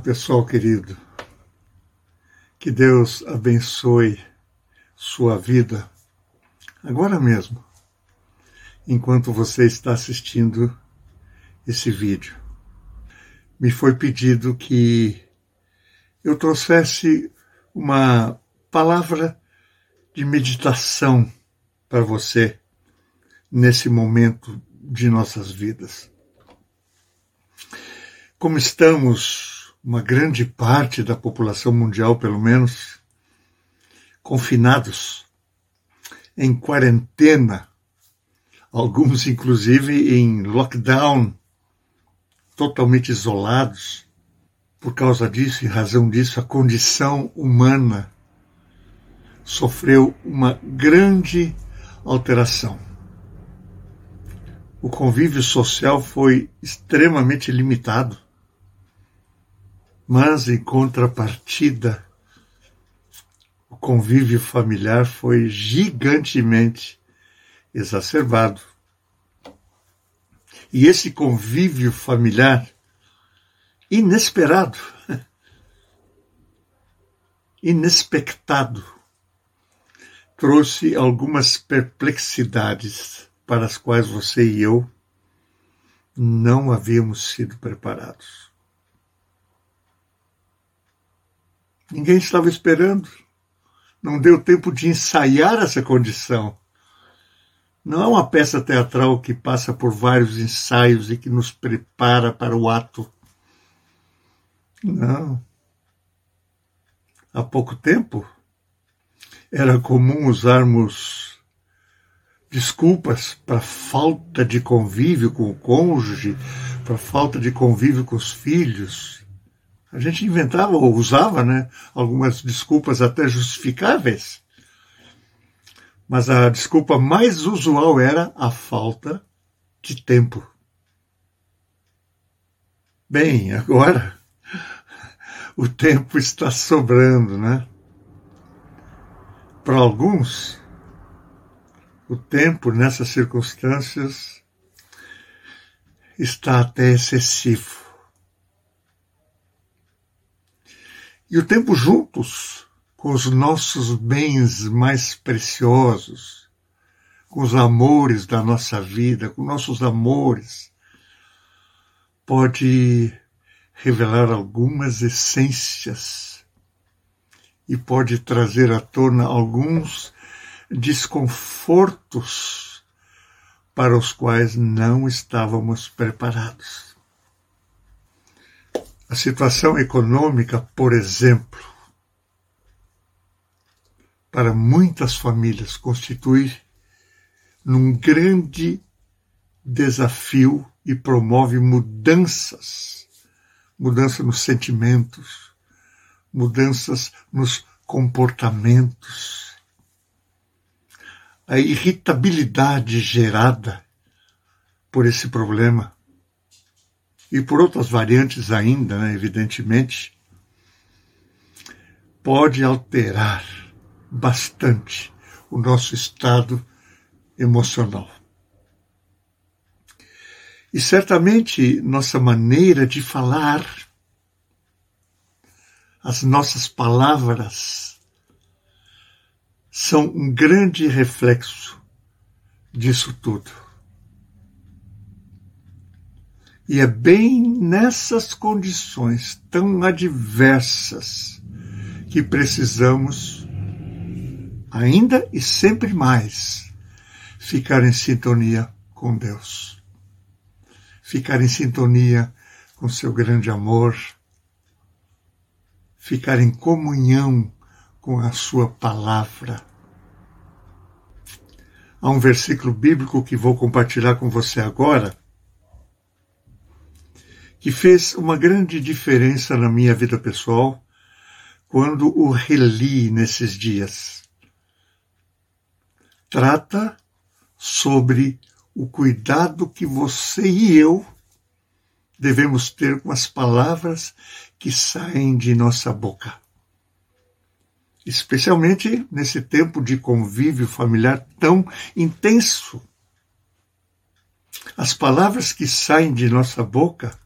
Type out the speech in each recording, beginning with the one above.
pessoal querido. Que Deus abençoe sua vida agora mesmo, enquanto você está assistindo esse vídeo. Me foi pedido que eu trouxesse uma palavra de meditação para você nesse momento de nossas vidas. Como estamos uma grande parte da população mundial, pelo menos, confinados, em quarentena, alguns inclusive em lockdown, totalmente isolados. Por causa disso, em razão disso, a condição humana sofreu uma grande alteração. O convívio social foi extremamente limitado mas, em contrapartida, o convívio familiar foi gigantemente exacerbado. E esse convívio familiar inesperado, inexpectado, trouxe algumas perplexidades para as quais você e eu não havíamos sido preparados. Ninguém estava esperando. Não deu tempo de ensaiar essa condição. Não é uma peça teatral que passa por vários ensaios e que nos prepara para o ato. Não. Há pouco tempo era comum usarmos desculpas para falta de convívio com o cônjuge, para falta de convívio com os filhos a gente inventava ou usava né, algumas desculpas até justificáveis. Mas a desculpa mais usual era a falta de tempo. Bem, agora o tempo está sobrando, né? Para alguns, o tempo nessas circunstâncias está até excessivo. E o tempo juntos com os nossos bens mais preciosos, com os amores da nossa vida, com nossos amores, pode revelar algumas essências e pode trazer à tona alguns desconfortos para os quais não estávamos preparados. A situação econômica, por exemplo, para muitas famílias constitui num grande desafio e promove mudanças, mudança nos sentimentos, mudanças nos comportamentos. A irritabilidade gerada por esse problema e por outras variantes ainda, né, evidentemente, pode alterar bastante o nosso estado emocional. E certamente nossa maneira de falar, as nossas palavras, são um grande reflexo disso tudo. E é bem nessas condições tão adversas que precisamos, ainda e sempre mais, ficar em sintonia com Deus. Ficar em sintonia com seu grande amor. Ficar em comunhão com a sua palavra. Há um versículo bíblico que vou compartilhar com você agora que fez uma grande diferença na minha vida pessoal quando o reli nesses dias. Trata sobre o cuidado que você e eu devemos ter com as palavras que saem de nossa boca. Especialmente nesse tempo de convívio familiar tão intenso. As palavras que saem de nossa boca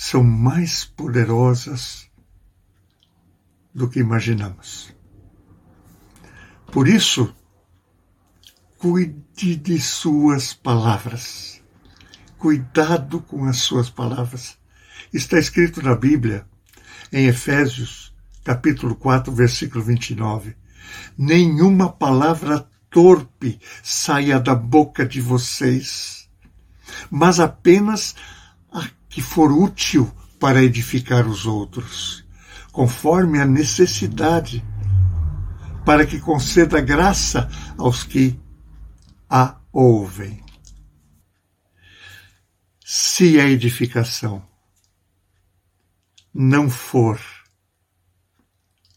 são mais poderosas do que imaginamos. Por isso, cuide de suas palavras. Cuidado com as suas palavras. Está escrito na Bíblia, em Efésios, capítulo 4, versículo 29. Nenhuma palavra torpe saia da boca de vocês, mas apenas a que for útil para edificar os outros, conforme a necessidade, para que conceda graça aos que a ouvem. Se a edificação não for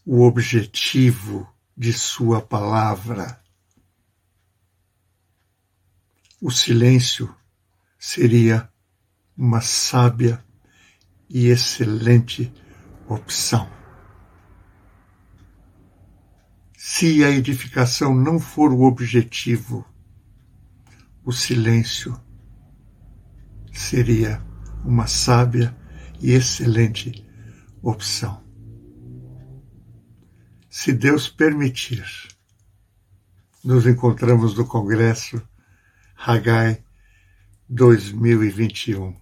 o objetivo de Sua palavra, o silêncio seria uma sábia e excelente opção. Se a edificação não for o objetivo, o silêncio seria uma sábia e excelente opção. Se Deus permitir, nos encontramos no Congresso Hagai 2021.